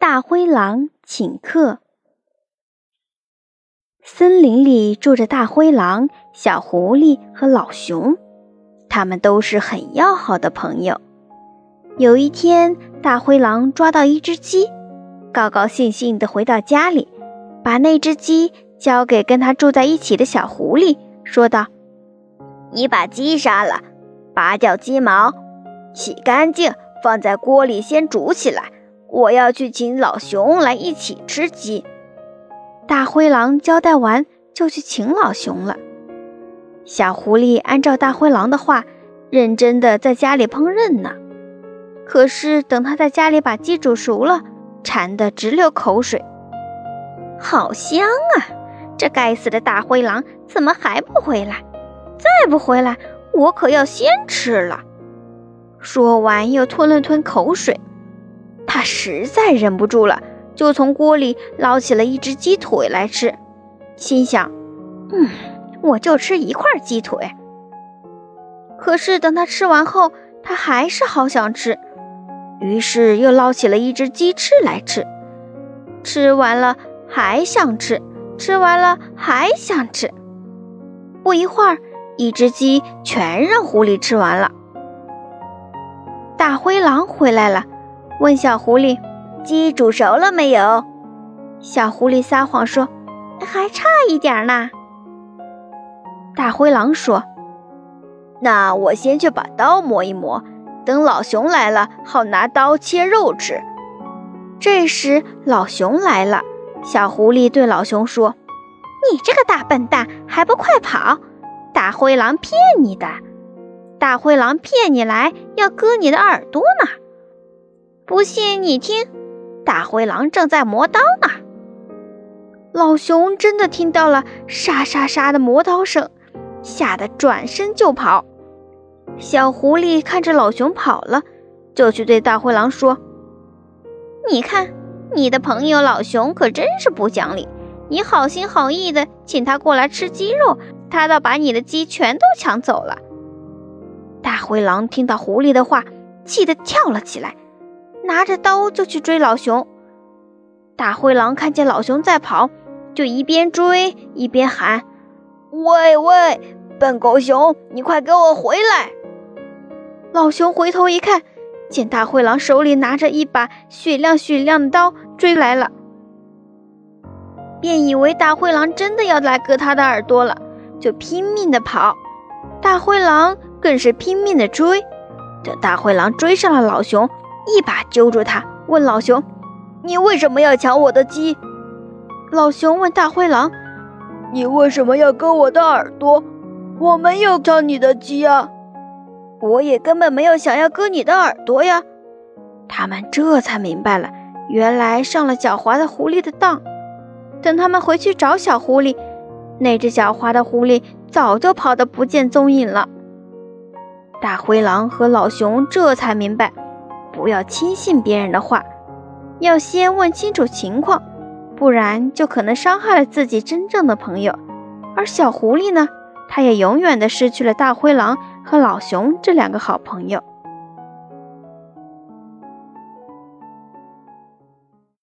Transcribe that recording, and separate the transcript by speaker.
Speaker 1: 大灰狼请客。森林里住着大灰狼、小狐狸和老熊，他们都是很要好的朋友。有一天，大灰狼抓到一只鸡，高高兴兴地回到家里，把那只鸡交给跟他住在一起的小狐狸，说道：“
Speaker 2: 你把鸡杀了，拔掉鸡毛，洗干净，放在锅里先煮起来。我要去请老熊来一起吃鸡。”
Speaker 1: 大灰狼交代完，就去请老熊了。小狐狸按照大灰狼的话，认真的在家里烹饪呢。可是等他在家里把鸡煮熟了，馋得直流口水。
Speaker 2: 好香啊！这该死的大灰狼怎么还不回来？再不回来，我可要先吃了。说完，又吞了吞口水。他实在忍不住了。就从锅里捞起了一只鸡腿来吃，心想：“嗯，我就吃一块鸡腿。”可是等他吃完后，他还是好想吃，于是又捞起了一只鸡翅来吃。吃完了还想吃，吃完了还想吃。不一会儿，一只鸡全让狐狸吃完了。大灰狼回来了，问小狐狸。鸡煮熟了没有？
Speaker 1: 小狐狸撒谎说：“还差一点呢。”
Speaker 2: 大灰狼说：“那我先去把刀磨一磨，等老熊来了，好拿刀切肉吃。”
Speaker 1: 这时老熊来了，小狐狸对老熊说：“你这个大笨蛋，还不快跑！大灰狼骗你的，大灰狼骗你来要割你的耳朵呢。不信你听。”大灰狼正在磨刀呢，老熊真的听到了沙沙沙的磨刀声，吓得转身就跑。小狐狸看着老熊跑了，就去对大灰狼说：“你看，你的朋友老熊可真是不讲理！你好心好意的请他过来吃鸡肉，他倒把你的鸡全都抢走了。”大灰狼听到狐狸的话，气得跳了起来。拿着刀就去追老熊，大灰狼看见老熊在跑，就一边追一边喊：“
Speaker 2: 喂喂，笨狗熊，你快给我回来！”
Speaker 1: 老熊回头一看，见大灰狼手里拿着一把雪亮雪亮的刀追来了，便以为大灰狼真的要来割他的耳朵了，就拼命的跑，大灰狼更是拼命的追。等大灰狼追上了老熊。一把揪住他，问老熊：“你为什么要抢我的鸡？”
Speaker 2: 老熊问大灰狼：“你为什么要割我的耳朵？我没有抢你的鸡啊！
Speaker 1: 我也根本没有想要割你的耳朵呀！”他们这才明白了，原来上了狡猾的狐狸的当。等他们回去找小狐狸，那只狡猾的狐狸早就跑得不见踪影了。大灰狼和老熊这才明白。不要轻信别人的话，要先问清楚情况，不然就可能伤害了自己真正的朋友。而小狐狸呢，它也永远的失去了大灰狼和老熊这两个好朋友。